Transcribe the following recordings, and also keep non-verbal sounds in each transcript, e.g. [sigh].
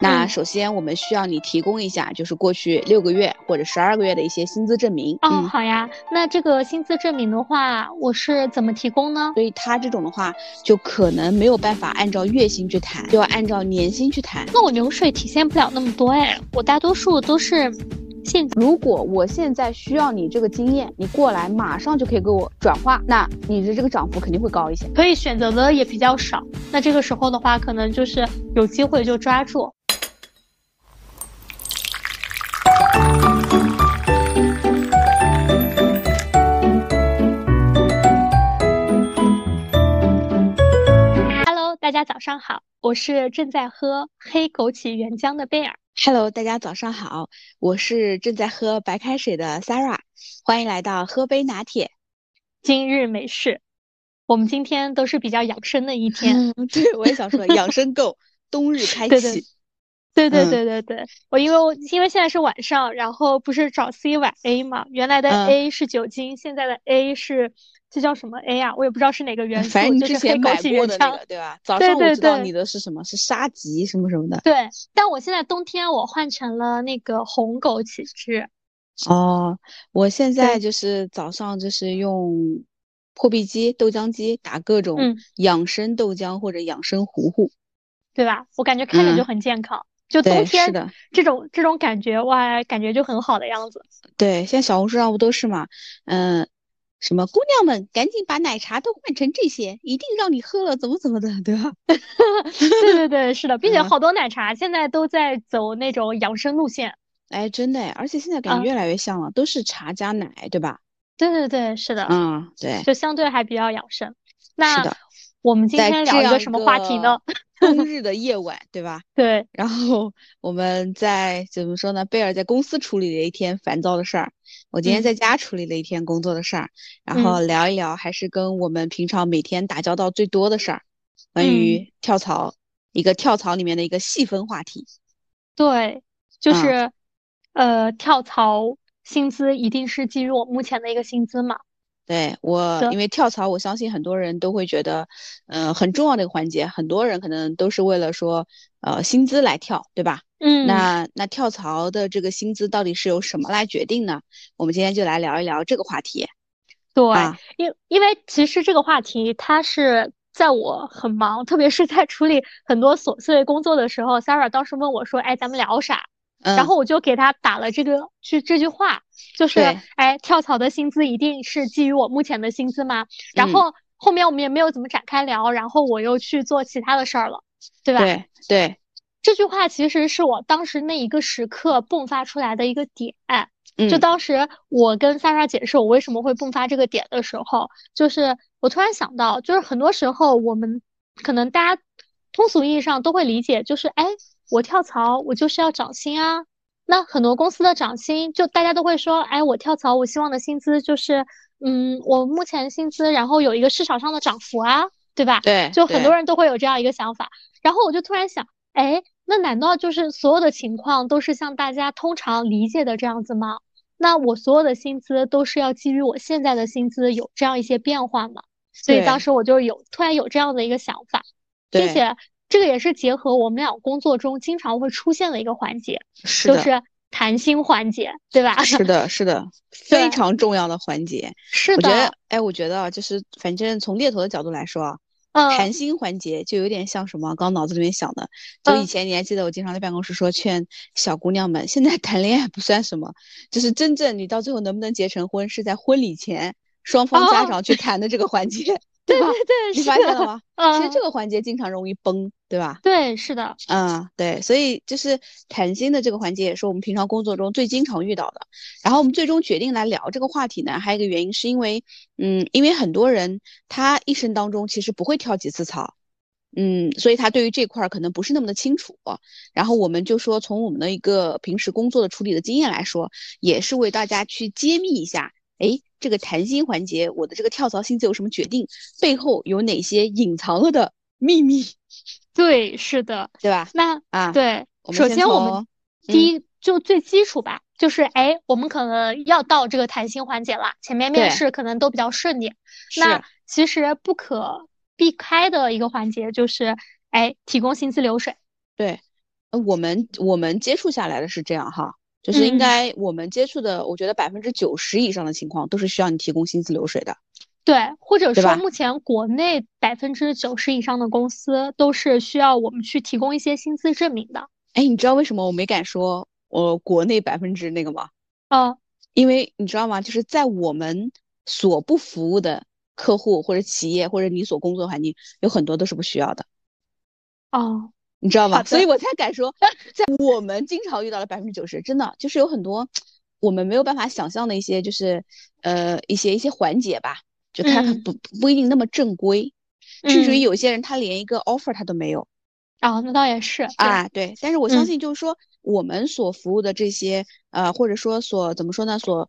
那首先我们需要你提供一下，就是过去六个月或者十二个月的一些薪资证明。哦，好呀。那这个薪资证明的话，我是怎么提供呢？所以他这种的话，就可能没有办法按照月薪去谈，就要按照年薪去谈。那我流水体现不了那么多哎，我大多数都是。现如果我现在需要你这个经验，你过来马上就可以给我转化，那你的这个涨幅肯定会高一些。可以选择的也比较少，那这个时候的话，可能就是有机会就抓住。Hello，大家早上好，我是正在喝黑枸杞原浆的贝尔。Hello，大家早上好，我是正在喝白开水的 Sarah，欢迎来到喝杯拿铁。今日美事，我们今天都是比较养生的一天。对，我也想说养生够，[laughs] 冬日开启。对对对对对对对，我因为我因为现在是晚上，然后不是找 C 晚 A 嘛，原来的 A 是酒精，现在的 A 是。这叫什么 A 啊？我也不知道是哪个元素，反正你之前买过的那个，对吧？早上我知道你的是什么，是沙棘什么什么的。对，但我现在冬天我换成了那个红枸杞汁。哦，我现在就是早上就是用破壁机、豆浆机打各种养生豆浆或者养生糊糊，对吧？我感觉看着就很健康，就冬天这种这种感觉哇，感觉就很好的样子。对，现在小红书上不都是嘛？嗯。什么姑娘们，赶紧把奶茶都换成这些，一定让你喝了怎么怎么的，对吧？[laughs] 对对对，是的，并且好多奶茶现在都在走那种养生路线。哎，真的，而且现在感觉越来越像了，都是茶加奶，对吧？对对对，是的。嗯，对，就相对还比较养生。那是的。我们今天聊一个什么话题呢？冬日的夜晚，对吧？[laughs] 对。然后我们在怎么说呢？贝尔在公司处理了一天烦躁的事儿，我今天在家处理了一天工作的事儿，然后聊一聊，还是跟我们平常每天打交道最多的事儿，关于跳槽，一个跳槽里面的一个细分话题。对，就是，呃，跳槽薪资一定是基于我目前的一个薪资嘛？对我，因为跳槽，我相信很多人都会觉得，嗯，很重要的一个环节。很多人可能都是为了说，呃，薪资来跳，对吧？嗯。那那跳槽的这个薪资到底是由什么来决定呢？我们今天就来聊一聊这个话题。对，因因为其实这个话题，它是在我很忙，特别是在处理很多琐碎工作的时候，Sarah 当时问我说：“哎，咱们聊啥？”然后我就给他打了这个去这句话，就是哎，跳槽的薪资一定是基于我目前的薪资吗？然后后面我们也没有怎么展开聊，然后我又去做其他的事儿了，对吧？对对，这句话其实是我当时那一个时刻迸发出来的一个点。就当时我跟萨莎解释我为什么会迸发这个点的时候，就是我突然想到，就是很多时候我们可能大家通俗意义上都会理解，就是哎。我跳槽，我就是要涨薪啊。那很多公司的涨薪，就大家都会说，哎，我跳槽，我希望的薪资就是，嗯，我目前薪资，然后有一个市场上的涨幅啊，对吧？对，就很多人都会有这样一个想法。然后我就突然想，哎，那难道就是所有的情况都是像大家通常理解的这样子吗？那我所有的薪资都是要基于我现在的薪资有这样一些变化吗？所以当时我就有突然有这样的一个想法，并且。这个也是结合我们俩工作中经常会出现的一个环节，就是谈心环节，对吧？是的，是的，[laughs] 非常重要的环节。是的，我觉得，哎，我觉得就是反正从猎头的角度来说啊，谈心环节就有点像什么？刚脑子里面想的，就以前你还记得我经常在办公室说劝小姑娘们，现在谈恋爱不算什么，就是真正你到最后能不能结成婚，是在婚礼前双方家长去谈的这个环节。对对对，你发现了吗？其实这个环节经常容易崩，对吧？对，是的。嗯，对，所以就是谈心的这个环节也是我们平常工作中最经常遇到的。然后我们最终决定来聊这个话题呢，还有一个原因是因为，嗯，因为很多人他一生当中其实不会跳几次槽，嗯，所以他对于这块儿可能不是那么的清楚。然后我们就说，从我们的一个平时工作的处理的经验来说，也是为大家去揭秘一下，哎。这个谈薪环节，我的这个跳槽薪资有什么决定？背后有哪些隐藏了的秘密？[laughs] 对，是的，对吧？那啊，对，首先我们第一就最基础吧，就是哎，我们可能要到这个谈薪环节了，前面面试可能都比较顺利。那其实不可避开的一个环节就是哎，提供薪资流水。对，我们我们接触下来的是这样哈，就是应该我们接触的，我觉得百分之九十以上的情况都是需要你提供薪资流水的。对，或者说目前国内百分之九十以上的公司都是需要我们去提供一些薪资证明的。哎，你知道为什么我没敢说我国内百分之那个吗？啊，因为你知道吗？就是在我们所不服务的客户或者企业或者你所工作环境，有很多都是不需要的。哦，你知道吗？所以我才敢说，在我们经常遇到的百分之九十，真的就是有很多我们没有办法想象的一些，就是呃一些一些环节吧。就他不不一定那么正规，甚至于有些人他连一个 offer 他都没有。哦，那倒也是啊，对。但是我相信，就是说我们所服务的这些呃，或者说所怎么说呢，所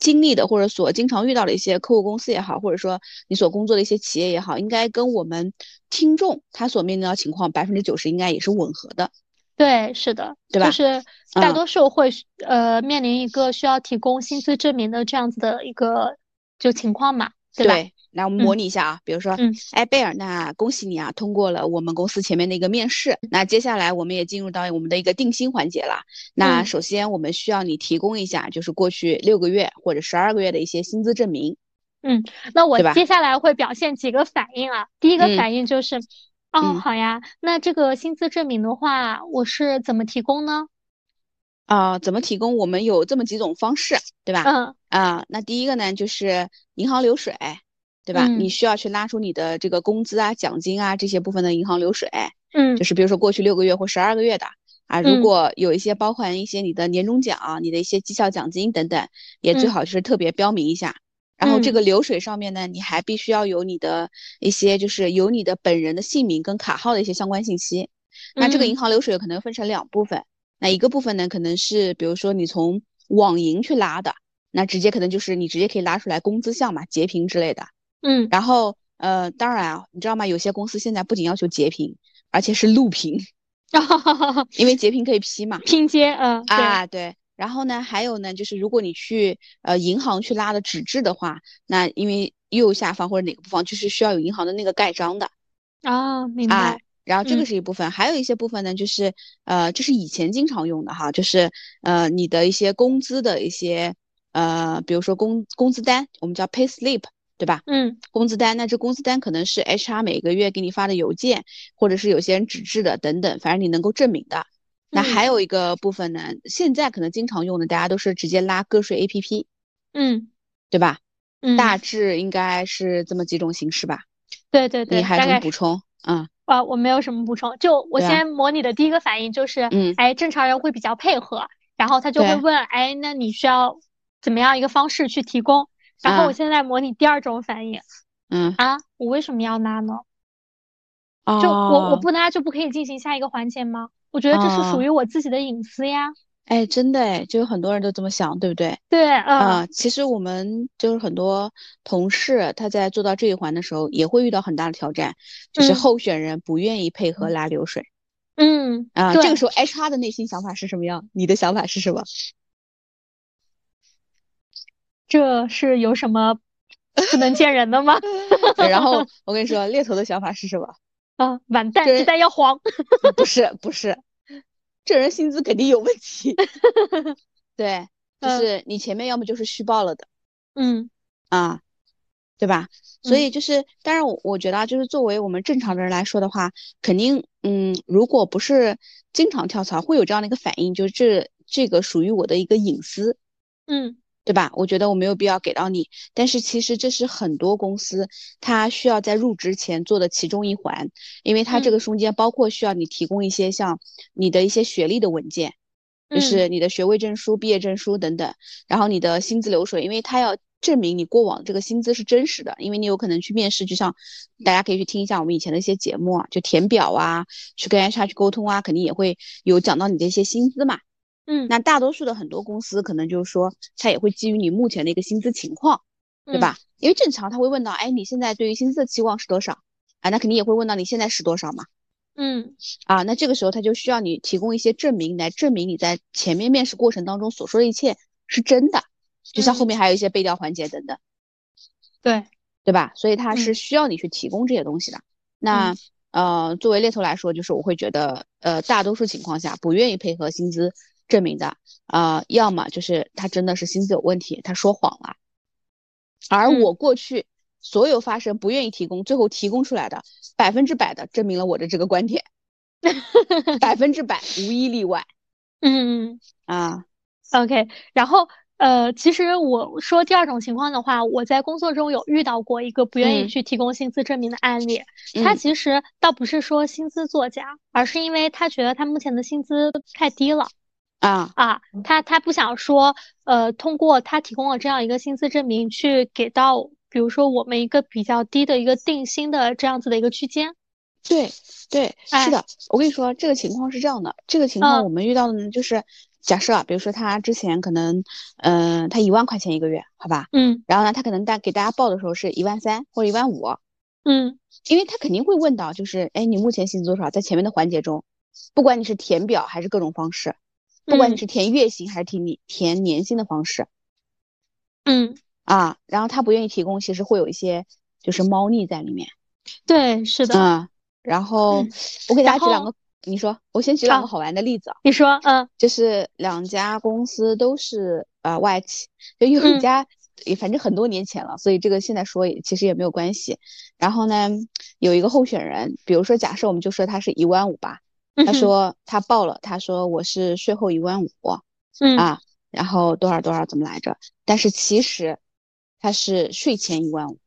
经历的或者所经常遇到的一些客户公司也好，或者说你所工作的一些企业也好，应该跟我们听众他所面临的情况百分之九十应该也是吻合的。对，是的，对吧？就是大多数会呃面临一个需要提供薪资证明的这样子的一个就情况嘛。对，来我们模拟一下啊，比如说，嗯哎，贝尔，那恭喜你啊，通过了我们公司前面的一个面试。那接下来我们也进入到我们的一个定薪环节了。那首先我们需要你提供一下，就是过去六个月或者十二个月的一些薪资证明。嗯，那我接下来会表现几个反应啊。第一个反应就是，哦，好呀，那这个薪资证明的话，我是怎么提供呢？啊，怎么提供？我们有这么几种方式，对吧？嗯。啊，那第一个呢，就是银行流水，对吧？你需要去拉出你的这个工资啊、奖金啊这些部分的银行流水。嗯。就是比如说过去六个月或十二个月的啊，如果有一些包含一些你的年终奖、你的一些绩效奖金等等，也最好就是特别标明一下。然后这个流水上面呢，你还必须要有你的一些，就是有你的本人的姓名跟卡号的一些相关信息。那这个银行流水可能分成两部分。那一个部分呢，可能是比如说你从网银去拉的，那直接可能就是你直接可以拉出来工资项嘛，截屏之类的。嗯，然后呃，当然啊，你知道吗？有些公司现在不仅要求截屏，而且是录屏，[laughs] 因为截屏可以 P 嘛，[laughs] 拼接，嗯啊对。然后呢，还有呢，就是如果你去呃银行去拉的纸质的话，那因为右下方或者哪个部分就是需要有银行的那个盖章的。啊，明白。然后这个是一部分，还有一些部分呢，就是呃，这是以前经常用的哈，就是呃，你的一些工资的一些呃，比如说工工资单，我们叫 pay slip，对吧？嗯，工资单，那这工资单可能是 HR 每个月给你发的邮件，或者是有些人纸质的等等，反正你能够证明的。那还有一个部分呢，现在可能经常用的，大家都是直接拉个税 APP，嗯，对吧？嗯，大致应该是这么几种形式吧？对对对，你还有什么补充？嗯。啊，我没有什么补充，就我先模拟的第一个反应就是，嗯，哎，正常人会比较配合，然后他就会问，哎，那你需要怎么样一个方式去提供？然后我现在模拟第二种反应，嗯，啊，我为什么要拉呢？就我我不拉就不可以进行下一个环节吗？我觉得这是属于我自己的隐私呀。哎，真的哎，就有很多人都这么想，对不对？对，啊，其实我们就是很多同事，他在做到这一环的时候，也会遇到很大的挑战，就是候选人不愿意配合拉流水。嗯，啊，这个时候 HR 的内心想法是什么样？你的想法是什么？[laughs] 这是有什么不能见人的吗？[laughs] 然后我跟你说，猎头的想法是什么？[laughs] 啊，完蛋，鸡蛋要黄。不是，不是。这人薪资肯定有问题，[laughs] 对，就是你前面要么就是虚报了的，嗯，啊，对吧？所以就是，当然我我觉得啊就是作为我们正常的人来说的话，肯定，嗯，如果不是经常跳槽，会有这样的一个反应，就是这这个属于我的一个隐私，嗯。对吧？我觉得我没有必要给到你，但是其实这是很多公司它需要在入职前做的其中一环，因为它这个中间包括需要你提供一些像你的一些学历的文件，就是你的学位证书、毕业证书等等，然后你的薪资流水，因为它要证明你过往这个薪资是真实的，因为你有可能去面试，就像大家可以去听一下我们以前的一些节目啊，就填表啊，去跟 HR 去沟通啊，肯定也会有讲到你的一些薪资嘛。嗯，那大多数的很多公司可能就是说，他也会基于你目前的一个薪资情况，对吧？因为正常他会问到，哎，你现在对于薪资的期望是多少？啊，那肯定也会问到你现在是多少嘛？嗯，啊，那这个时候他就需要你提供一些证明来证明你在前面面试过程当中所说的一切是真的，就像后面还有一些背调环节等等，对，对吧？所以他是需要你去提供这些东西的。那呃，作为猎头来说，就是我会觉得，呃，大多数情况下不愿意配合薪资证明的，啊，要么就是他真的是薪资有问题，他说谎了。而我过去所有发生不愿意提供，最后提供出来的，百分之百的证明了我的这个观点，[laughs] 百分之百无一例外。嗯啊，OK，然后。呃，其实我说第二种情况的话，我在工作中有遇到过一个不愿意去提供薪资证明的案例。他其实倒不是说薪资作假，而是因为他觉得他目前的薪资太低了。啊啊，他他不想说，呃，通过他提供了这样一个薪资证明，去给到比如说我们一个比较低的一个定薪的这样子的一个区间。对对，是的，我跟你说，这个情况是这样的，这个情况我们遇到的呢，就是。假设啊，比如说他之前可能，嗯，他一万块钱一个月，好吧，嗯，然后呢，他可能大给大家报的时候是一万三或者一万五，嗯，因为他肯定会问到，就是，哎，你目前薪资多少？在前面的环节中，不管你是填表还是各种方式，不管你是填月薪还是填你填年薪的方式，嗯，啊，然后他不愿意提供，其实会有一些就是猫腻在里面，对，是的，嗯，然后我给大家举两个。你说，我先举两个好玩的例子啊。你说，嗯，就是两家公司都是呃外企，就有一家，也反正很多年前了，所以这个现在说也其实也没有关系。然后呢，有一个候选人，比如说假设我们就说他是一万五吧，他说他报了，他说我是税后一万五，嗯啊，然后多少多少怎么来着？但是其实他是税前一万五，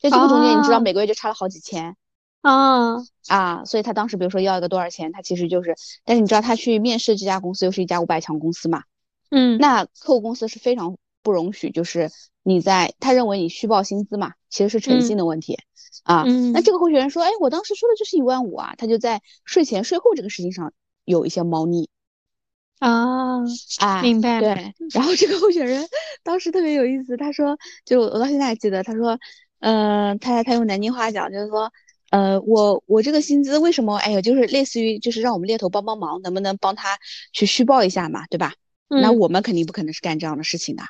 在这个中间你知道每个月就差了好几千。啊啊！所以他当时比如说要一个多少钱，他其实就是，但是你知道他去面试这家公司又是一家五百强公司嘛？嗯，那客户公司是非常不容许，就是你在他认为你虚报薪资嘛，其实是诚信的问题啊。那这个候选人说，哎，我当时说的就是一万五啊，他就在税前税后这个事情上有一些猫腻啊啊，明白对。然后这个候选人当时特别有意思，他说，就我到现在还记得，他说，呃，他他用南京话讲，就是说。呃，我我这个薪资为什么？哎呦，就是类似于就是让我们猎头帮帮忙，能不能帮他去虚报一下嘛，对吧？那我们肯定不可能是干这样的事情的。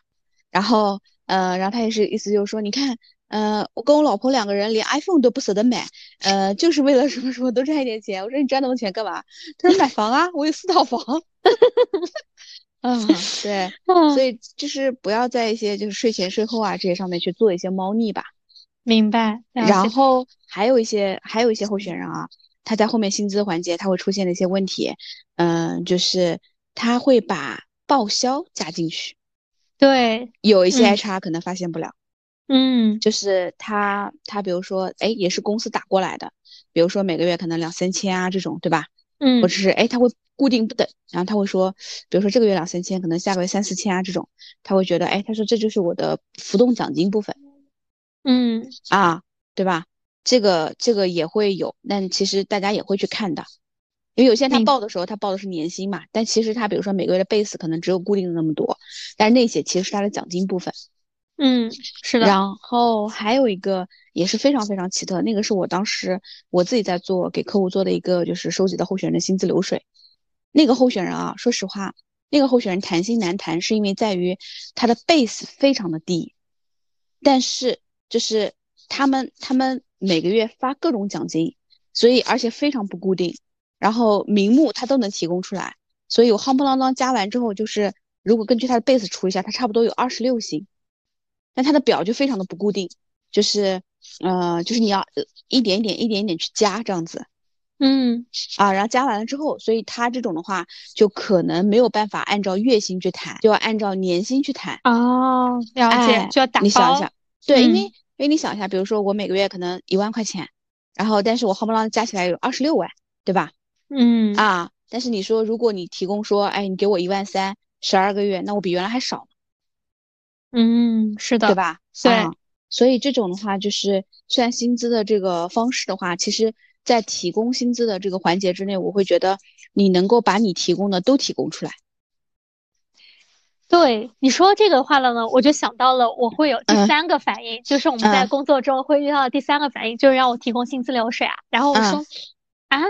然后，呃，然后他也是意思就是说，你看，呃，我跟我老婆两个人连 iPhone 都不舍得买，呃，就是为了什么什么多赚一点钱。我说你赚那么多钱干嘛？他说买房啊，我有四套房。[laughs] 嗯，对，[laughs] 所以就是不要在一些就是税前税后啊这些上面去做一些猫腻吧。明白，然后还有一些还有一些候选人啊，他在后面薪资环节他会出现的一些问题，嗯，就是他会把报销加进去，对，有一些 HR 可能发现不了，嗯，就是他他比如说，哎，也是公司打过来的，比如说每个月可能两三千啊这种，对吧？嗯，或者是哎他会固定不等，然后他会说，比如说这个月两三千，可能下个月三四千啊这种，他会觉得，哎，他说这就是我的浮动奖金部分。嗯啊，对吧？这个这个也会有，但其实大家也会去看的，因为有些他报的时候他报的是年薪嘛，但其实他比如说每个月的 base 可能只有固定的那么多，但是那些其实是他的奖金部分。嗯，是的。然后还有一个也是非常非常奇特，那个是我当时我自己在做给客户做的一个就是收集的候选人的薪资流水。那个候选人啊，说实话，那个候选人谈薪难谈，是因为在于他的 base 非常的低，但是。就是他们，他们每个月发各种奖金，所以而且非常不固定，然后名目它都能提供出来，所以我夯不啷当加完之后，就是如果根据它的 base 除一下，它差不多有二十六薪，但它的表就非常的不固定，就是呃，就是你要一点一点、一点一点去加这样子，嗯啊，然后加完了之后，所以他这种的话就可能没有办法按照月薪去谈，就要按照年薪去谈。哦，了解，就要打包。你想一想，对，因为。因为你想一下，比如说我每个月可能一万块钱，然后但是我夯不啷加起来有二十六万，对吧？嗯啊，但是你说如果你提供说，哎，你给我一万三，十二个月，那我比原来还少。嗯，是的，对吧？对，所以这种的话，就是算薪资的这个方式的话，其实在提供薪资的这个环节之内，我会觉得你能够把你提供的都提供出来。对你说这个话了呢，我就想到了我会有第三个反应，就是我们在工作中会遇到的第三个反应，就是让我提供薪资流水啊。然后我说啊，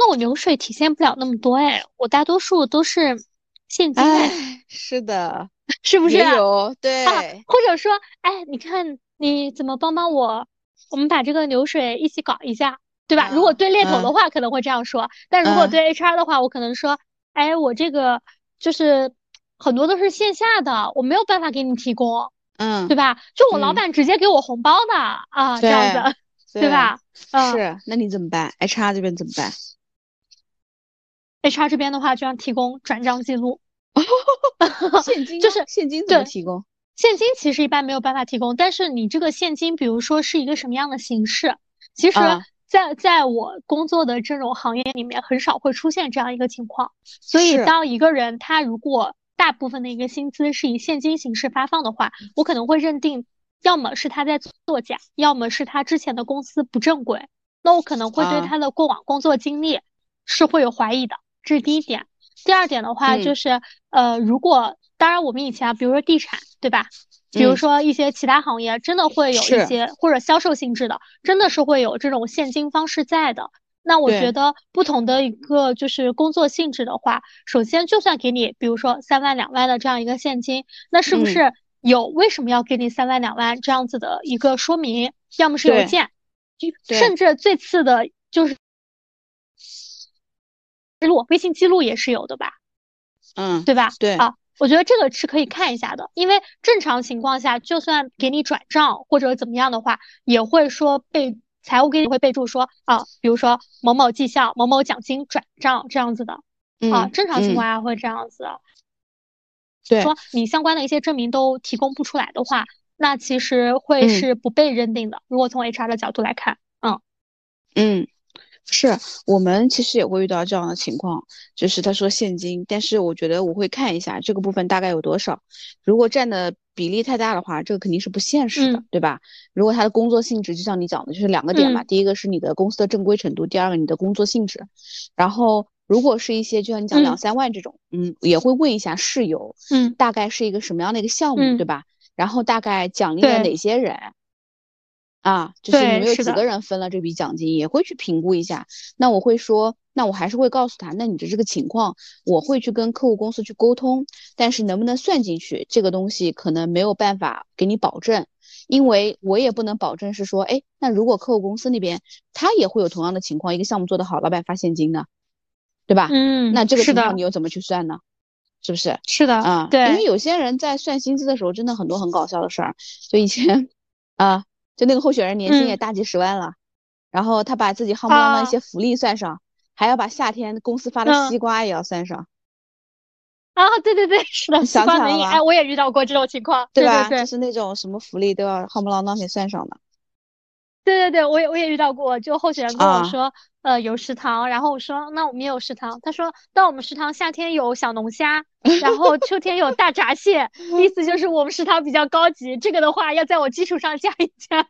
那我流水体现不了那么多哎，我大多数都是现金哎。是的，[laughs] 是不是？有对，或者说，哎，你看你怎么帮帮我，我们把这个流水一起搞一下。对吧？如果对猎头的话，可能会这样说；但如果对 HR 的话，我可能说，哎，我这个就是很多都是线下的，我没有办法给你提供，嗯，对吧？就我老板直接给我红包的啊，这样子，[laughs] 对吧？是，那你怎么办？HR 这边怎么办？HR 这边的话，就要提供转账记录。[laughs] 现金 [laughs] 就是现金怎么提供？现金其实一般没有办法提供，但是你这个现金，比如说是一个什么样的形式？其实，在在我工作的这种行业里面，很少会出现这样一个情况。所以，当一个人他如果大部分的一个薪资是以现金形式发放的话，我可能会认定，要么是他在作假，要么是他之前的公司不正规。那我可能会对他的过往工作经历是会有怀疑的，这是第一点。第二点的话就是，呃，如果当然我们以前啊，比如说地产，对吧？比如说一些其他行业，真的会有一些或者销售性质的，真的是会有这种现金方式在的。那我觉得不同的一个就是工作性质的话，首先就算给你，比如说三万两万的这样一个现金，那是不是有为什么要给你三万两万这样子的一个说明？要么是邮件，甚至最次的就是。记录微信记录也是有的吧，嗯，对吧？对啊，我觉得这个是可以看一下的，因为正常情况下，就算给你转账或者怎么样的话，也会说备财务给你会备注说啊，比如说某某绩效、某某奖金转账这样子的啊，正常情况下会这样子。对，说你相关的一些证明都提供不出来的话，那其实会是不被认定的。如果从 HR 的角度来看，嗯嗯。是我们其实也会遇到这样的情况，就是他说现金，但是我觉得我会看一下这个部分大概有多少，如果占的比例太大的话，这个肯定是不现实的，对吧？如果他的工作性质就像你讲的，就是两个点嘛，第一个是你的公司的正规程度，第二个你的工作性质。然后如果是一些就像你讲两三万这种，嗯，也会问一下室友，嗯，大概是一个什么样的一个项目，对吧？然后大概奖励了哪些人？啊，就是你们有几个人分了这笔奖金，也会去评估一下。那我会说，那我还是会告诉他，那你的这个情况，我会去跟客户公司去沟通，但是能不能算进去，这个东西可能没有办法给你保证，因为我也不能保证是说，哎，那如果客户公司那边他也会有同样的情况，一个项目做得好，老板发现金呢，对吧？嗯，那这个情况你又怎么去算呢？是不是？是的，啊，对，因为有些人在算薪资的时候，真的很多很搞笑的事儿，就以前 [laughs] 啊。就那个候选人年薪也大几十万了，然后他把自己夯不啷当一些福利算上，还要把夏天公司发的西瓜也要算上。啊，对对对，是的，西瓜能赢，哎，我也遇到过这种情况，对吧？就是那种什么福利都要夯不啷当给算上的。对对对，我也我也遇到过，就候选人跟我说，呃，有食堂，然后我说那我们也有食堂，他说但我们食堂夏天有小龙虾，然后秋天有大闸蟹，意思就是我们食堂比较高级，这个的话要在我基础上加一加。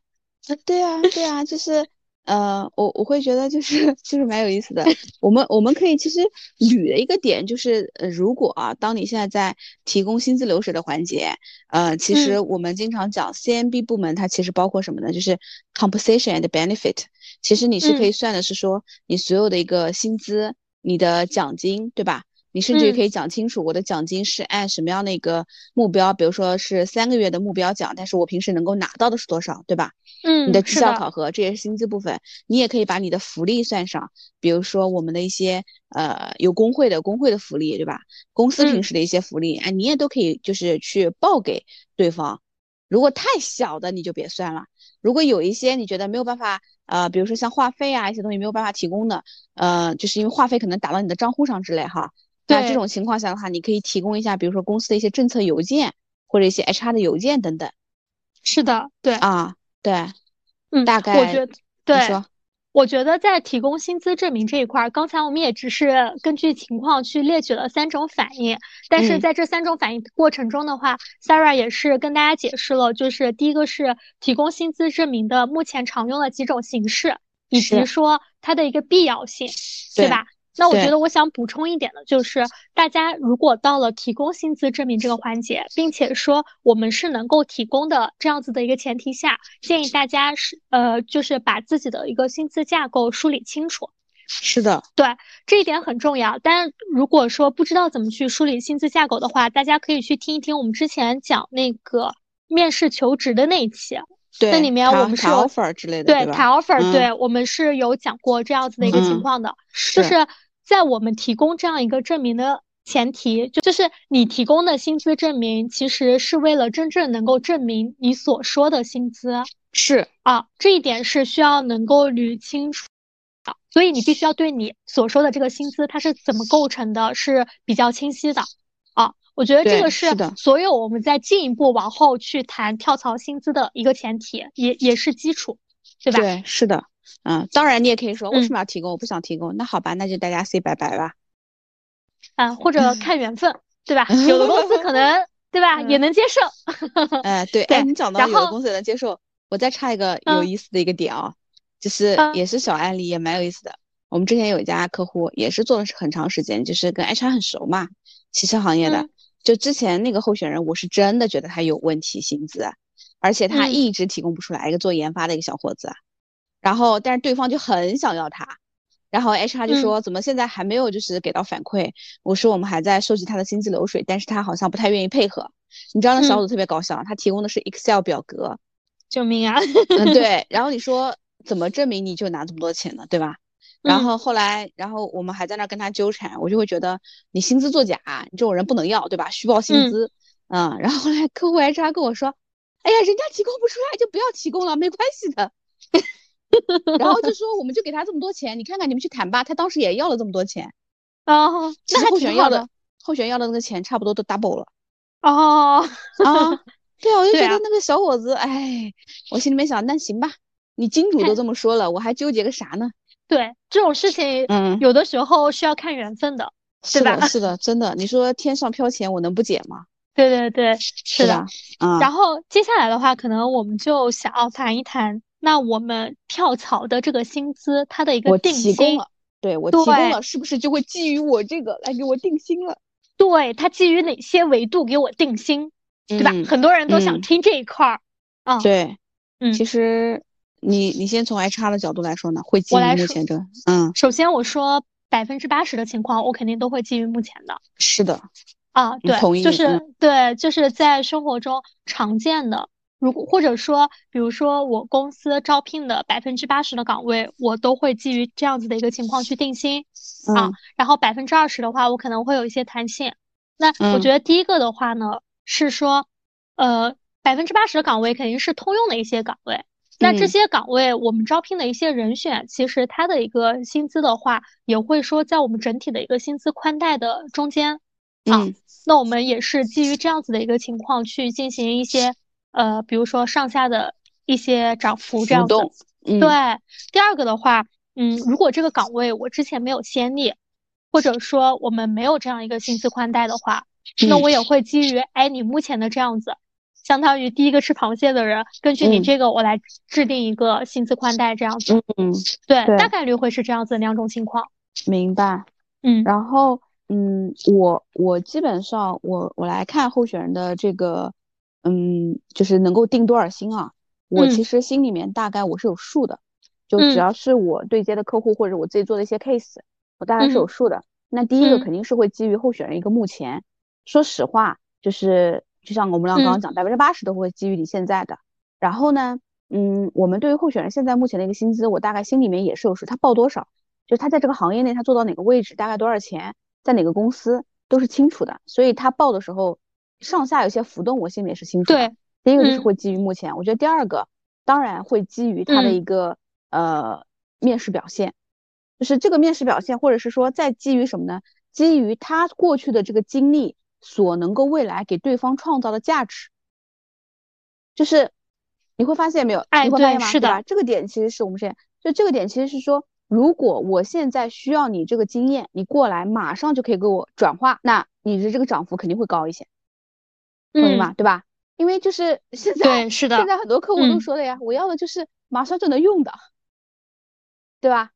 对啊，对啊，就是。呃，我我会觉得就是 [laughs] 就是蛮有意思的。我们我们可以其实捋的一个点就是，呃，如果啊，当你现在在提供薪资流水的环节，呃，其实我们经常讲 CMB 部门，它其实包括什么呢？就是 compensation and benefit。其实你是可以算的是说，你所有的一个薪资、你的奖金，对吧？你甚至于可以讲清楚，我的奖金是按什么样的一个目标，比如说是三个月的目标奖，但是我平时能够拿到的是多少，对吧？嗯，你的绩效考核，这也是薪资部分。你也可以把你的福利算上，比如说我们的一些呃有工会的工会的福利，对吧？公司平时的一些福利，哎，你也都可以就是去报给对方。如果太小的你就别算了。如果有一些你觉得没有办法，呃，比如说像话费啊一些东西没有办法提供的，呃，就是因为话费可能打到你的账户上之类哈。那这种情况下的话，你可以提供一下，比如说公司的一些政策邮件，或者一些 HR 的邮件等等。是的，对啊，对，嗯，大概我觉得，对，说，我觉得在提供薪资证明这一块，刚才我们也只是根据情况去列举了三种反应，但是在这三种反应过程中的话，Sarah 也是跟大家解释了，就是第一个是提供薪资证明的目前常用的几种形式，以及说它的一个必要性，对吧？那我觉得我想补充一点的就是，大家如果到了提供薪资证明这个环节，并且说我们是能够提供的这样子的一个前提下，建议大家是呃，就是把自己的一个薪资架构梳理清楚。是的，对，这一点很重要。但如果说不知道怎么去梳理薪资架构的话，大家可以去听一听我们之前讲那个面试求职的那一期。对，那里面我们是有 offer 之类的，对，谈 offer，对我们是有讲过这样子的一个情况的，就是。在我们提供这样一个证明的前提，就就是你提供的薪资证明，其实是为了真正能够证明你所说的薪资，是。啊，这一点是需要能够捋清楚的，所以你必须要对你所说的这个薪资它是怎么构成的，是比较清晰的。我觉得这个是所有我们在进一步往后去谈跳槽薪资的一个前提，也也是基础，对吧？对，是的，嗯，当然你也可以说为什么要提供？我不想提供，那好吧，那就大家 say 拜拜吧。啊，或者 [laughs] 看缘分，对吧？有的公司可能，[laughs] 对吧，也能接受。哎，对，[laughs] 哎，你讲到有的公司也能接受，我再插一个有意思的一个点啊，就是也是小案例，也蛮有意思的。我们之前有一家客户，也是做了很长时间，就是跟 HR 很熟嘛，汽车行业的。就之前那个候选人，我是真的觉得他有问题薪资，而且他一直提供不出来一个做研发的一个小伙子，然后但是对方就很想要他，然后 HR 就说怎么现在还没有就是给到反馈？我说我们还在收集他的薪资流水，但是他好像不太愿意配合。你知道那小伙子特别搞笑，他提供的是 Excel 表格，救命啊！嗯，[laughs] 对，然后你说怎么证明你就拿这么多钱呢？对吧？然后后来，然后我们还在那跟他纠缠，我就会觉得你薪资作假，你这种人不能要，对吧？虚报薪资，嗯。然后后来客户 HR 跟我说，哎呀，人家提供不出来就不要提供了，没关系的。然后就说我们就给他这么多钱，你看看你们去谈吧。他当时也要了这么多钱，哦，那候选要的候选要的那个钱差不多都 double 了。哦，啊，[laughs] 对啊，我就觉得那个小伙子，哎，我心里面想，那行吧，你金主都这么说了，我还纠结个啥呢？对这种事情，嗯，有的时候是要看缘分的，是吧？[laughs] 是的，真的。你说天上飘钱，我能不捡吗？[laughs] 对对对，是的。嗯。然后接下来的话，可能我们就想要谈一谈，那我们跳槽的这个薪资，它的一个定薪。我提供了，对我提供了，是不是就会基于我这个来给我定薪了？[laughs] 对，它基于哪些维度给我定薪，对吧？很多人都想听这一块儿。嗯，对，嗯，其实。你你先从 HR 的角度来说呢，会基于目前这，嗯，首先我说百分之八十的情况，我肯定都会基于目前的。是的，啊，对，就是对，就是在生活中常见的，如果或者说，比如说我公司招聘的百分之八十的岗位，我都会基于这样子的一个情况去定薪啊。然后百分之二十的话，我可能会有一些弹性。那我觉得第一个的话呢，是说，呃，百分之八十的岗位肯定是通用的一些岗位。那这些岗位，我们招聘的一些人选，其实他的一个薪资的话，也会说在我们整体的一个薪资宽带的中间啊。那我们也是基于这样子的一个情况去进行一些呃，比如说上下的一些涨幅这样子。对。第二个的话，嗯，如果这个岗位我之前没有先例，或者说我们没有这样一个薪资宽带的话，那我也会基于哎你目前的这样子。相当于第一个吃螃蟹的人，根据你这个，我来制定一个薪资宽带这样子。嗯，对，大概率会是这样子两种情况。明白。嗯，然后，嗯，我我基本上我我来看候选人的这个，嗯，就是能够定多少薪啊？我其实心里面大概我是有数的，就只要是我对接的客户或者我自己做的一些 case，我大概是有数的。那第一个肯定是会基于候选人一个目前，说实话就是。就像我们俩刚刚讲，百分之八十都会基于你现在的。然后呢，嗯，我们对于候选人现在目前的一个薪资，我大概心里面也是有数，他报多少，就他在这个行业内他做到哪个位置，大概多少钱，在哪个公司都是清楚的。所以他报的时候上下有些浮动，我心里面是清楚的。对，第一个就是会基于目前，我觉得第二个当然会基于他的一个呃面试表现，就是这个面试表现，或者是说再基于什么呢？基于他过去的这个经历。所能够未来给对方创造的价值，就是你会发现没有？哎，对，是的，这个点其实是我们现在就这个点其实是说，如果我现在需要你这个经验，你过来马上就可以给我转化，那你的这个涨幅肯定会高一些，同意吗？对吧？因为就是现在，对，是的，现在很多客户都说了呀，我要的就是马上就能用的，对吧？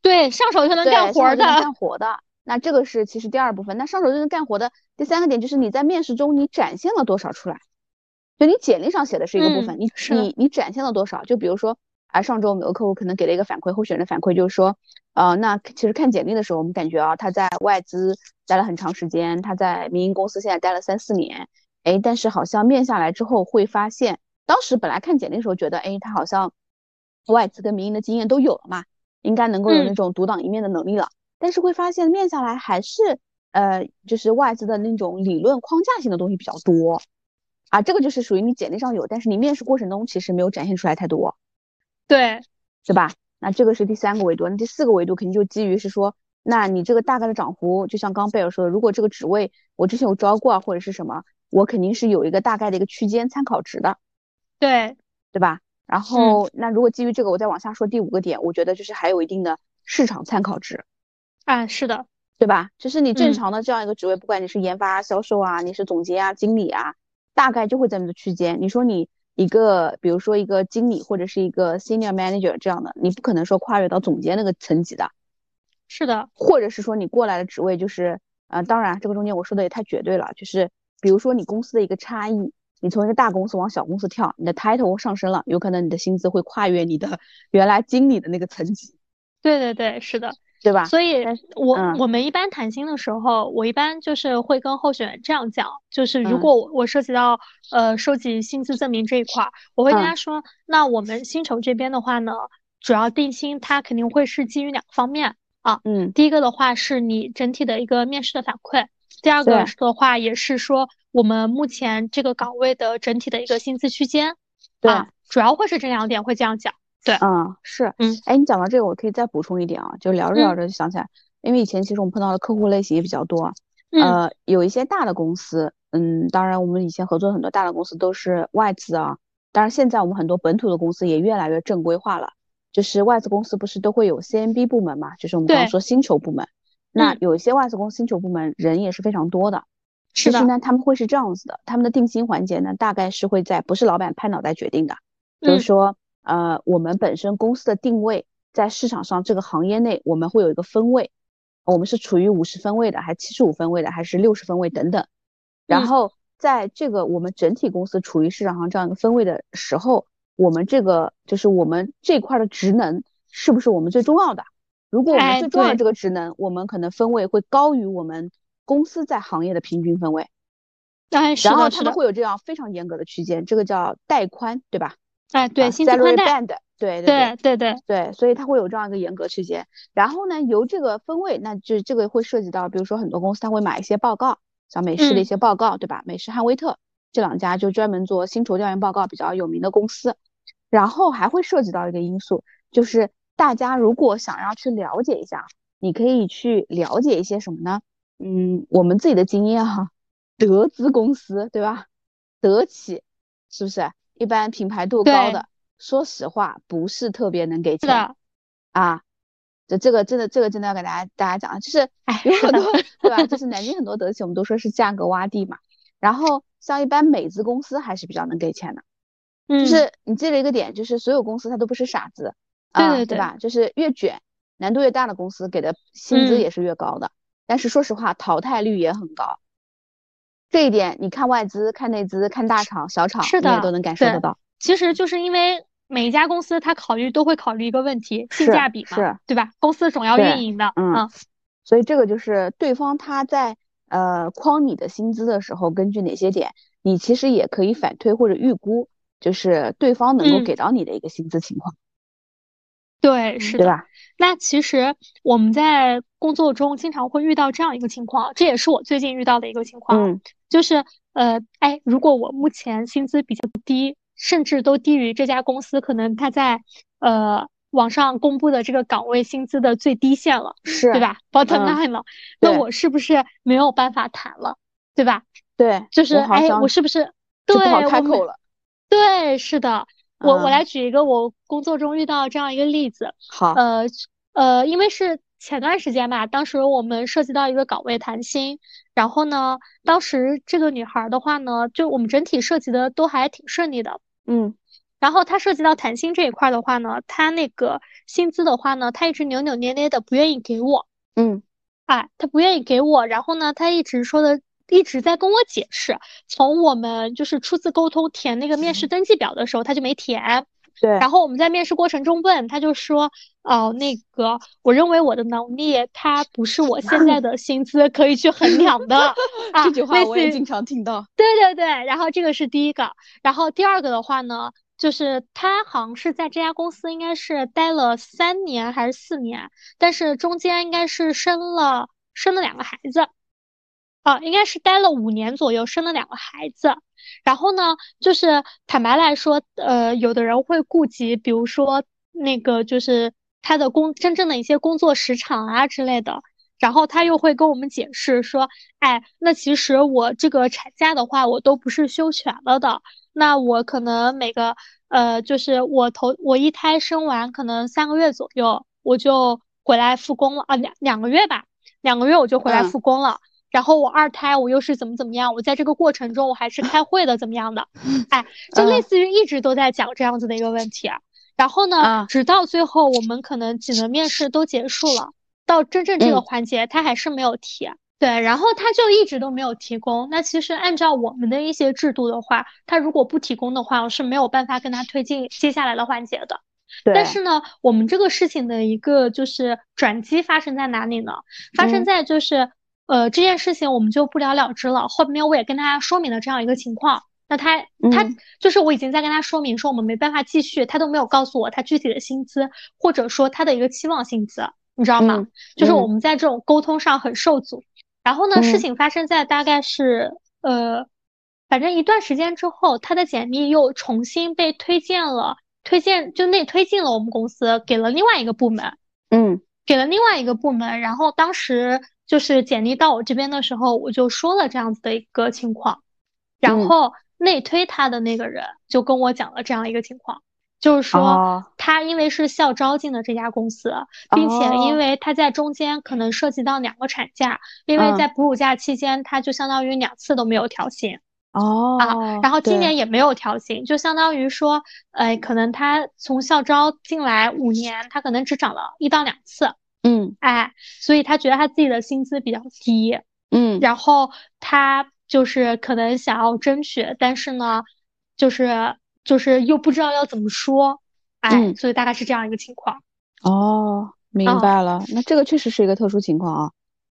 对，上手就能干活的，干活的。那这个是其实第二部分，那上手就能干活的第三个点就是你在面试中你展现了多少出来，就你简历上写的是一个部分，你你你展现了多少？就比如说，啊，上周我们有个客户可能给了一个反馈，候选人反馈就是说，呃，那其实看简历的时候，我们感觉啊，他在外资待了很长时间，他在民营公司现在待了三四年，哎，但是好像面下来之后会发现，当时本来看简历的时候觉得，哎，他好像外资跟民营的经验都有了嘛，应该能够有那种独当一面的能力了。但是会发现面下来还是，呃，就是外资的那种理论框架性的东西比较多，啊，这个就是属于你简历上有，但是你面试过程中其实没有展现出来太多，对，对吧？那这个是第三个维度，那第四个维度肯定就基于是说。那你这个大概的涨幅，就像刚贝尔说的，如果这个职位我之前有招过啊，或者是什么，我肯定是有一个大概的一个区间参考值的，对对吧？然后那如果基于这个，我再往下说第五个点，我觉得就是还有一定的市场参考值，啊，是的，对吧？就是你正常的这样一个职位，不管你是研发、销售啊，你是总监啊、经理啊，大概就会在那个区间。你说你一个，比如说一个经理或者是一个 senior manager 这样的，你不可能说跨越到总监那个层级的。是的，或者是说你过来的职位就是，呃，当然这个中间我说的也太绝对了，就是比如说你公司的一个差异，你从一个大公司往小公司跳，你的 title 上升了，有可能你的薪资会跨越你的原来经理的那个层级。对对对，是的，对吧？所以，我我们一般谈薪的时候，我一般就是会跟候选人这样讲，就是如果我我涉及到呃收集薪资证明这一块，我会跟他说，那我们薪酬这边的话呢，主要定薪它肯定会是基于两个方面。啊，嗯，第一个的话是你整体的一个面试的反馈，第二个的话也是说我们目前这个岗位的整体的一个薪资区间，对，主要会是这两点会这样讲，对，嗯，是，嗯，哎，你讲到这个，我可以再补充一点啊，就聊着聊着就想起来，因为以前其实我们碰到的客户类型也比较多，呃，有一些大的公司，嗯，当然我们以前合作很多大的公司都是外资啊，当然现在我们很多本土的公司也越来越正规化了。就是外资公司不是都会有 CMB 部门嘛？就是我们刚刚说薪酬部门。那有一些外资公司薪酬部门人也是非常多的。其实呢，他们会是这样子的，他们的定薪环节呢，大概是会在不是老板拍脑袋决定的，就是说，呃，我们本身公司的定位在市场上这个行业内，我们会有一个分位，我们是处于五十分位的，还是七十五分位的，还是六十分位等等。然后在这个我们整体公司处于市场上这样一个分位的时候。我们这个就是我们这块的职能是不是我们最重要的？如果我们最重要的这个职能，我们可能分位会高于我们公司在行业的平均分位。哎，然后他们会有这样非常严格的区间，这个叫带宽，对吧？哎，对，薪资宽带。对对对对对，所以它会有这样一个严格区间。然后呢，由这个分位，那就这个会涉及到，比如说很多公司它会买一些报告，像美式的一些报告，对吧？美式汉威特。这两家就专门做薪酬调研报告比较有名的公司，然后还会涉及到一个因素，就是大家如果想要去了解一下，你可以去了解一些什么呢？嗯，我们自己的经验哈，德资公司对吧？德企是不是一般品牌度高的？说实话，不是特别能给钱啊。这这个真的，这个真的要给大家大家讲，就是有很多对吧？就是南京很多德企，我们都说是价格洼地嘛，然后。像一般美资公司还是比较能给钱的，就是你记了一个点，就是所有公司它都不是傻子，对对吧？就是越卷，难度越大的公司给的薪资也是越高的，但是说实话，淘汰率也很高。这一点你看外资、看内资、看大厂、小厂，你也都能感受得到。其实就是因为每一家公司它考虑都会考虑一个问题，性价比嘛，是，对吧？公司总要运营的，嗯，所以这个就是对方他在。呃，框你的薪资的时候，根据哪些点，你其实也可以反推或者预估，就是对方能够给到你的一个薪资情况。对，是的，对吧？那其实我们在工作中经常会遇到这样一个情况，这也是我最近遇到的一个情况，嗯就是呃，哎，如果我目前薪资比较低，甚至都低于这家公司，可能他在呃。网上公布的这个岗位薪资的最低线了，是对吧？Bottom line 了，那我是不是没有办法谈了，对吧？对，就是哎，我是不是对不好开口了？对，是的，我我来举一个我工作中遇到这样一个例子。好，呃呃，因为是前段时间吧，当时我们涉及到一个岗位谈薪，然后呢，当时这个女孩的话呢，就我们整体涉及的都还挺顺利的，嗯。然后她涉及到谈薪这一块的话呢，她那个薪资的话呢，她一直扭扭捏捏的不愿意给我，嗯，哎，她不愿意给我，然后呢，她一直说的一直在跟我解释，从我们就是初次沟通填那个面试登记表的时候，他就没填，对。然后我们在面试过程中问，他就说，哦，那个，我认为我的能力，他不是我现在的薪资可以去衡量的。[laughs] 这句话我也经常听到。对对对，然后这个是第一个，然后第二个的话呢，就是他好像是在这家公司应该是待了三年还是四年，但是中间应该是生了生了两个孩子。啊，应该是待了五年左右，生了两个孩子。然后呢，就是坦白来说，呃，有的人会顾及，比如说那个就是他的工真正的一些工作时长啊之类的。然后他又会跟我们解释说，哎，那其实我这个产假的话，我都不是休全了的。那我可能每个呃，就是我头我一胎生完，可能三个月左右，我就回来复工了啊，两两个月吧，两个月我就回来复工了。然后我二胎，我又是怎么怎么样？我在这个过程中，我还是开 [laughs] 会的，怎么样的？哎，就类似于一直都在讲这样子的一个问题。然后呢，直到最后我们可能几轮面试都结束了，到真正这个环节，他还是没有提。对，然后他就一直都没有提供。那其实按照我们的一些制度的话，他如果不提供的话，我是没有办法跟他推进接下来的环节的。对。但是呢，我们这个事情的一个就是转机发生在哪里呢？发生在就是。呃，这件事情我们就不了了之了。后面我也跟大家说明了这样一个情况，那他他就是我已经在跟他说明说我们没办法继续，他都没有告诉我他具体的薪资或者说他的一个期望薪资，你知道吗？就是我们在这种沟通上很受阻。然后呢，事情发生在大概是呃，反正一段时间之后，他的简历又重新被推荐了，推荐就内推进了我们公司，给了另外一个部门，嗯，给了另外一个部门。然后当时。就是简历到我这边的时候，我就说了这样子的一个情况，然后内推他的那个人就跟我讲了这样一个情况，就是说他因为是校招进的这家公司，并且因为他在中间可能涉及到两个产假，因为在哺乳假期间他就相当于两次都没有调薪哦啊，然后今年也没有调薪，就相当于说，呃，可能他从校招进来五年，他可能只涨了一到两次。嗯，哎，所以他觉得他自己的薪资比较低，嗯，然后他就是可能想要争取，但是呢，就是就是又不知道要怎么说，哎，所以大概是这样一个情况。哦，明白了，那这个确实是一个特殊情况啊。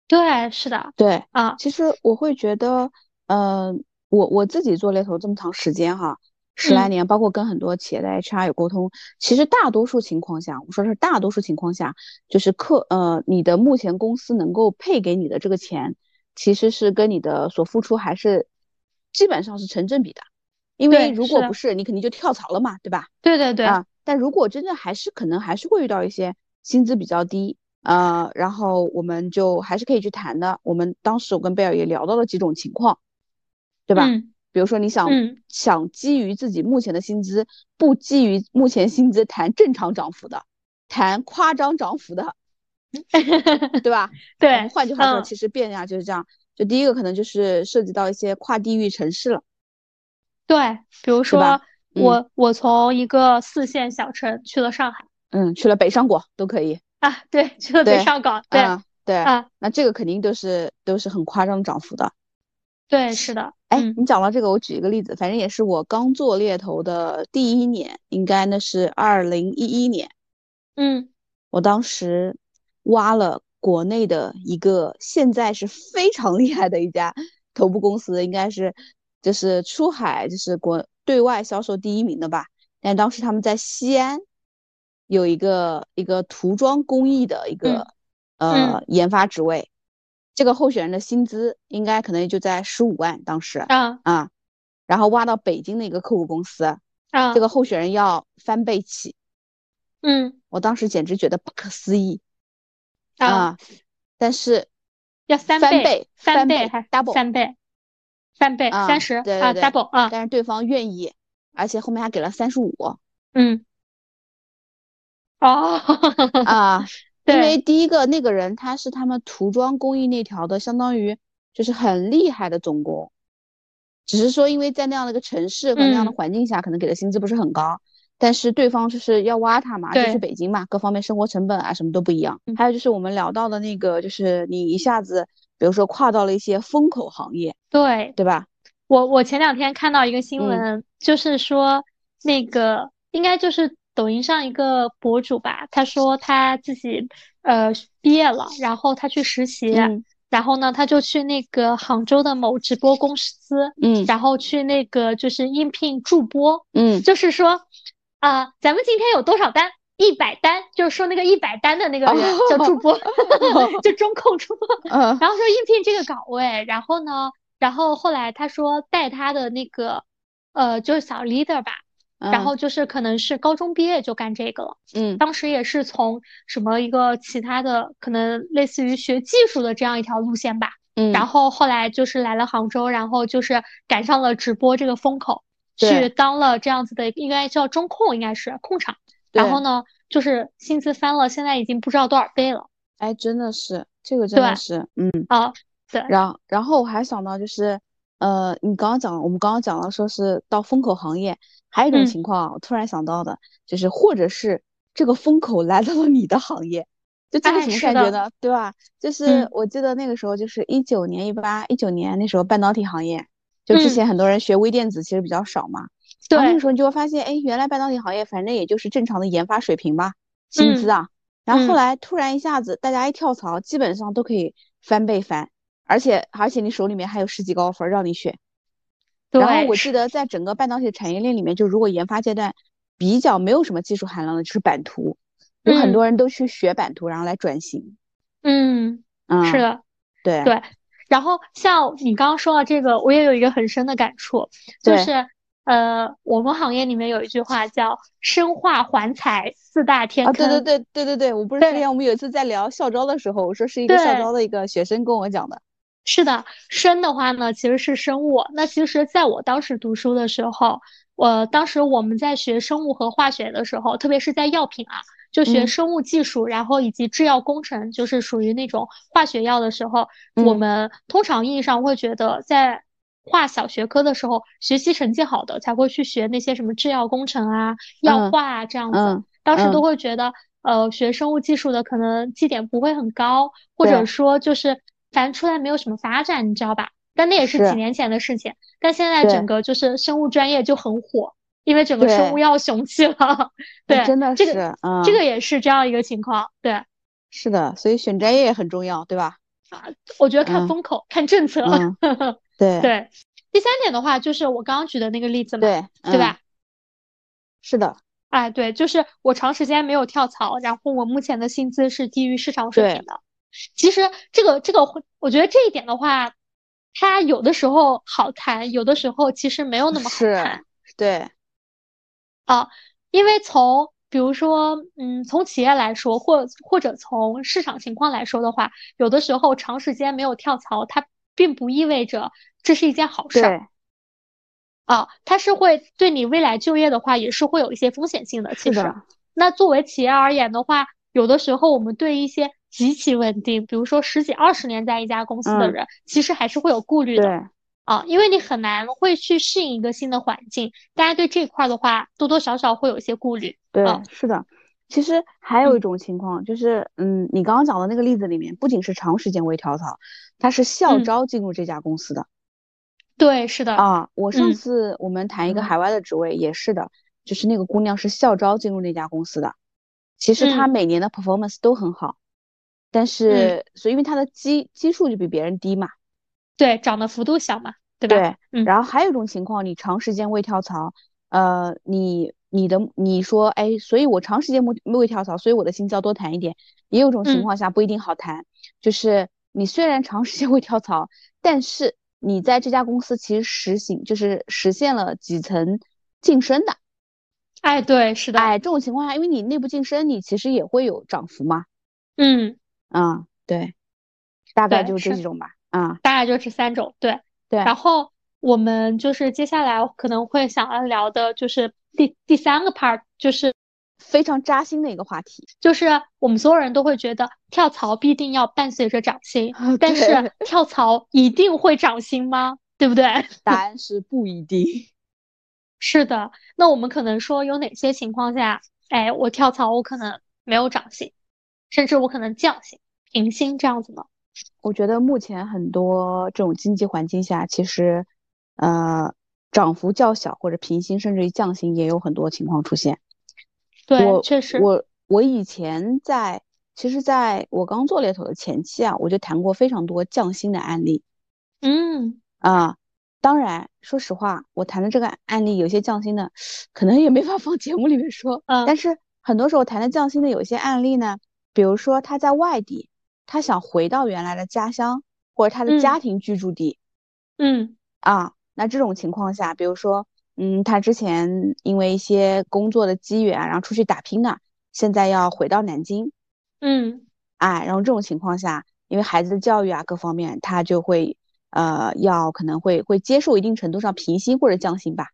对，是的，对啊，其实我会觉得，嗯，我我自己做猎头这么长时间哈。十来年，包括跟很多企业的 HR 有沟通，其实大多数情况下，我说的是大多数情况下，就是客呃，你的目前公司能够配给你的这个钱，其实是跟你的所付出还是基本上是成正比的。因为如果不是，你肯定就跳槽了嘛，对吧？对对对。啊，但如果真正还是可能还是会遇到一些薪资比较低，呃，然后我们就还是可以去谈的。我们当时我跟贝尔也聊到了几种情况，对吧？比如说，你想想基于自己目前的薪资，不基于目前薪资谈正常涨幅的，谈夸张涨幅的，[laughs] 对吧？对。换句话说，其实变量就是这样。就第一个可能就是涉及到一些跨地域城市了。对，比如说我我从一个四线小城去了上海，嗯，去了北上广都可以啊。对，去了北上广，对对啊。那这个肯定都是都是很夸张涨幅的。对，是的。哎，你讲到这个，我举一个例子，反正也是我刚做猎头的第一年，应该那是二零一一年。嗯，我当时挖了国内的一个现在是非常厉害的一家头部公司，应该是就是出海就是国对外销售第一名的吧。但当时他们在西安有一个一个涂装工艺的一个呃研发职位。这个候选人的薪资应该可能也就在十五万，当时啊。啊，然后挖到北京的一个客户公司啊，这个候选人要翻倍起，嗯，我当时简直觉得不可思议啊，但是要三倍，翻倍，double，翻倍，翻倍，三十啊，double 啊，但是对方愿意，而且后面还给了三十五，嗯，哦。啊。[laughs] 因为第一个那个人他是他们涂装工艺那条的，相当于就是很厉害的总工，只是说因为在那样的一个城市和那样的环境下，可能给的薪资不是很高，但是对方就是要挖他嘛，就去北京嘛，各方面生活成本啊什么都不一样。还有就是我们聊到的那个，就是你一下子，比如说跨到了一些风口行业，对。对吧？我我前两天看到一个新闻，就是说那个应该就是抖音上一个博主吧，他说他自己呃毕业了，然后他去实习，然后呢他就去那个杭州的某直播公司，嗯，然后去那个就是应聘助播，嗯，就是说啊，咱们今天有多少单？一百单，就是说那个一百单的那个人叫助播，[laughs] 就中控助播，然后说应聘这个岗位，然后呢，然后后来他说带他的那个呃就是小 leader 吧。然后就是可能是高中毕业就干这个了，嗯，当时也是从什么一个其他的可能类似于学技术的这样一条路线吧，嗯，然后后来就是来了杭州，然后就是赶上了直播这个风口，去当了这样子的应该叫中控，应该是控场，然后呢就是薪资翻了，现在已经不知道多少倍了，哎，真的是这个真的是，嗯。啊，对，然后然后我还想到就是。呃，你刚刚讲，我们刚刚讲了，说是到风口行业，还有一种情况，我突然想到的，就是或者是这个风口来到了你的行业，就这个什么感觉呢？对吧？就是我记得那个时候，就是一九年、一八、一九年那时候，半导体行业，就之前很多人学微电子其实比较少嘛，对，那个时候你就会发现，哎，原来半导体行业反正也就是正常的研发水平吧，薪资啊，然后后来突然一下子大家一跳槽，基本上都可以翻倍翻。而且而且你手里面还有十几高分让你选，然后我记得在整个半导体产业链里面，就如果研发阶段比较没有什么技术含量的，就是版图，有很多人都去学版图，然后来转型。嗯嗯，是的，对对。然后像你刚刚说到这个，我也有一个很深的感触，就是呃，我们行业里面有一句话叫“生化环材四大天坑”。对对对对对对，我不是之前我们有一次在聊校招的时候，我说是一个校招的一个学生跟我讲的。是的，生的话呢，其实是生物。那其实在我当时读书的时候，我当时我们在学生物和化学的时候，特别是在药品啊，就学生物技术，然后以及制药工程，就是属于那种化学药的时候，我们通常意义上会觉得，在化小学科的时候，学习成绩好的才会去学那些什么制药工程啊、药化啊这样子。当时都会觉得，呃，学生物技术的可能绩点不会很高，或者说就是。反正出来没有什么发展，你知道吧？但那也是几年前的事情。但现在整个就是生物专业就很火，因为整个生物药雄起了。[laughs] 对，真的是，嗯，这个也是这样一个情况。对，是的，所以选专业也很重要，对吧？啊，我觉得看风口，看政策。[laughs] 对对。第三点的话，就是我刚刚举的那个例子嘛，对对吧？是的。哎，对，就是我长时间没有跳槽，然后我目前的薪资是低于市场水平的。其实这个这个会，我觉得这一点的话，它有的时候好谈，有的时候其实没有那么好谈。对，啊，因为从比如说，嗯，从企业来说，或或者从市场情况来说的话，有的时候长时间没有跳槽，它并不意味着这是一件好事儿。啊，它是会对你未来就业的话，也是会有一些风险性的。其实，那作为企业而言的话，有的时候我们对一些极其稳定，比如说十几二十年在一家公司的人，其实还是会有顾虑的啊，因为你很难会去适应一个新的环境，大家对这块的话多多少少会有一些顾虑。对，是的。其实还有一种情况就是，嗯，你刚刚讲的那个例子里面，不仅是长时间未跳槽，他是校招进入这家公司的。对，是的。啊，我上次我们谈一个海外的职位也是的，就是那个姑娘是校招进入那家公司的，其实她每年的 performance 都很好。但是，所以因为它的基基数就比别人低嘛，对，涨的幅度小嘛，对吧？对，然后还有一种情况，你长时间未跳槽，呃，你你的你说，哎，所以我长时间未未跳槽，所以我的薪资要多谈一点。也有种情况下不一定好谈，就是你虽然长时间未跳槽，但是你在这家公司其实实行就是实现了几层晋升的。哎，对，是的。哎，这种情况下，因为你内部晋升，你其实也会有涨幅嘛。嗯。嗯，对，大概就是这几种吧。啊，大概就这三种。对对。然后我们就是接下来可能会想要聊的，就是第第三个 part，就是非常扎心的一个话题，就是我们所有人都会觉得跳槽必定要伴随着涨薪，但是跳槽一定会涨薪吗？对不对？[laughs] 答案是不一定。是的，那我们可能说有哪些情况下，哎，我跳槽我可能没有涨薪？甚至我可能降薪、平薪这样子呢？我觉得目前很多这种经济环境下，其实，呃，涨幅较小或者平薪甚至于降薪也有很多情况出现。对，确实。我我以前在，其实在我刚做猎头的前期啊，我就谈过非常多降薪的案例。嗯啊，当然，说实话，我谈的这个案例有些降薪的，[laughs] 可能也没法放节目里面说。嗯。但是很多时候谈的降薪的有些案例呢，比如说他在外地，他想回到原来的家乡或者他的家庭居住地。嗯。啊，那这种情况下，比如说，嗯，他之前因为一些工作的机缘，然后出去打拼呢，现在要回到南京。嗯。哎，然后这种情况下，因为孩子的教育啊各方面，他就会。呃，要可能会会接受一定程度上平薪或者降薪吧。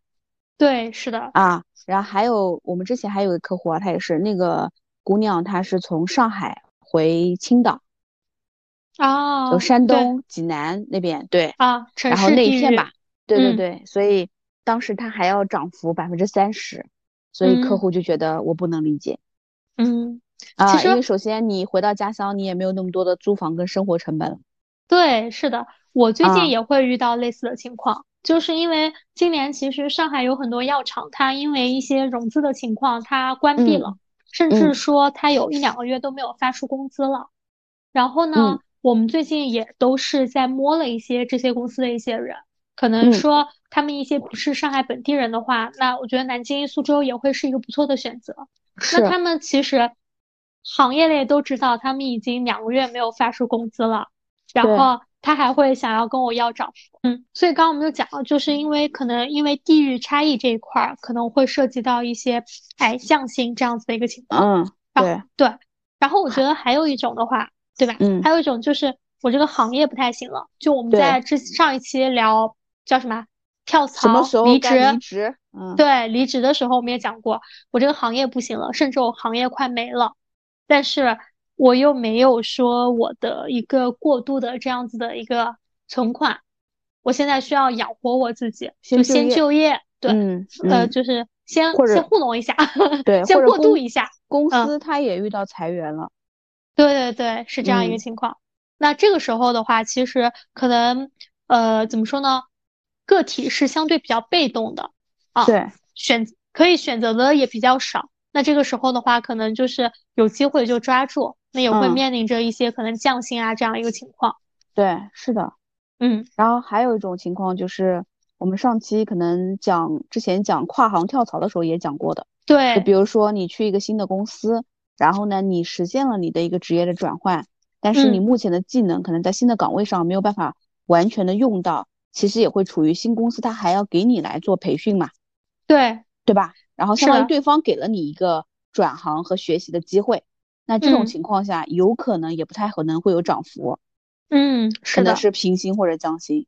对，是的啊。然后还有我们之前还有个客户啊，他也是那个姑娘，她是从上海回青岛。哦。就山东济南那边，对。啊，然后那一片吧。对对对，所以当时他还要涨幅百分之三十，所以客户就觉得我不能理解。嗯。啊，因为首先你回到家乡，你也没有那么多的租房跟生活成本。对，是的。我最近也会遇到类似的情况，就是因为今年其实上海有很多药厂，它因为一些融资的情况，它关闭了，甚至说他有一两个月都没有发出工资了。然后呢，我们最近也都是在摸了一些这些公司的一些人，可能说他们一些不是上海本地人的话，那我觉得南京、苏州也会是一个不错的选择。那他们其实行业内都知道，他们已经两个月没有发出工资了，然后。他还会想要跟我要涨幅，嗯，所以刚刚我们就讲了，就是因为可能因为地域差异这一块儿，可能会涉及到一些哎降薪这样子的一个情况，嗯，对对。然后我觉得还有一种的话，对吧？嗯，还有一种就是我这个行业不太行了，就我们在之上一期聊叫什么跳槽离职离职，嗯，对，离职的时候我们也讲过，我这个行业不行了，甚至我行业快没了，但是。我又没有说我的一个过度的这样子的一个存款，我现在需要养活我自己，就先就业，对，呃，就是先先糊弄一下，对，先过渡一下。公司它也遇到裁员了，对对对，是这样一个情况。那这个时候的话，其实可能呃，怎么说呢？个体是相对比较被动的啊，对，选可以选择的也比较少。那这个时候的话，可能就是有机会就抓住。那也会面临着一些可能降薪啊这样一个情况，对，是的，嗯，然后还有一种情况就是我们上期可能讲之前讲跨行跳槽的时候也讲过的，对，就比如说你去一个新的公司，然后呢你实现了你的一个职业的转换，但是你目前的技能可能在新的岗位上没有办法完全的用到，其实也会处于新公司他还要给你来做培训嘛，对，对吧？然后相当于对方给了你一个转行和学习的机会。那这种情况下，有可能也不太可能会有涨幅，嗯，可能是平薪或者降薪。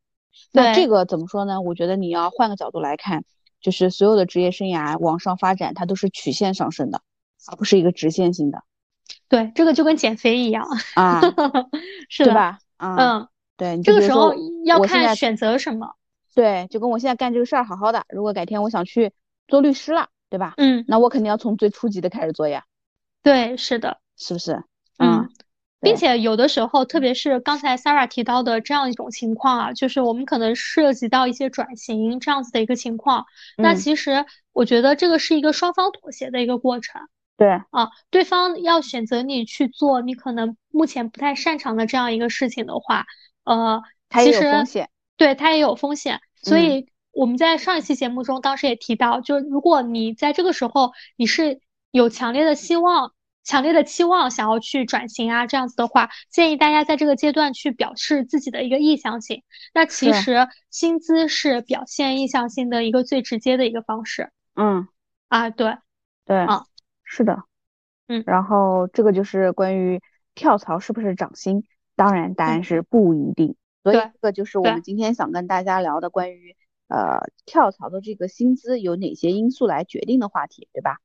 那这个怎么说呢？我觉得你要换个角度来看，就是所有的职业生涯往上发展，它都是曲线上升的，而不是一个直线性的。对，这个就跟减肥一样啊，[laughs] 是的吧？嗯，对，这个时候要看选择什么。对，就跟我现在干这个事儿好好的，如果改天我想去做律师了，对吧？嗯，那我肯定要从最初级的开始做呀。对，是的。是不是？嗯，并且有的时候，特别是刚才 Sarah 提到的这样一种情况啊，就是我们可能涉及到一些转型这样子的一个情况。那其实我觉得这个是一个双方妥协的一个过程。对啊，对方要选择你去做你可能目前不太擅长的这样一个事情的话，呃，它也有风险。对，它也有风险。所以我们在上一期节目中当时也提到，就如果你在这个时候你是有强烈的希望。强烈的期望想要去转型啊，这样子的话，建议大家在这个阶段去表示自己的一个意向性。那其实薪资是表现意向性的一个最直接的一个方式。嗯，啊，对，对，啊，是的，嗯，然后这个就是关于跳槽是不是涨薪，当然答案是不一定。所以这个就是我们今天想跟大家聊的关于呃跳槽的这个薪资有哪些因素来决定的话题，对吧？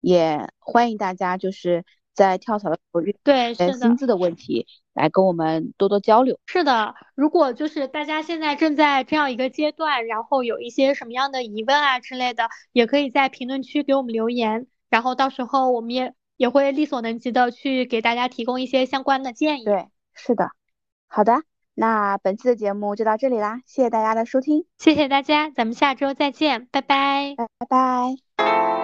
也欢迎大家就是在跳槽的时候遇对薪资的问题来跟我们多多交流。是的，如果就是大家现在正在这样一个阶段，然后有一些什么样的疑问啊之类的，也可以在评论区给我们留言，然后到时候我们也也会力所能及的去给大家提供一些相关的建议。对，是的，好的，那本期的节目就到这里啦，谢谢大家的收听，谢谢大家，咱们下周再见，拜拜，拜拜。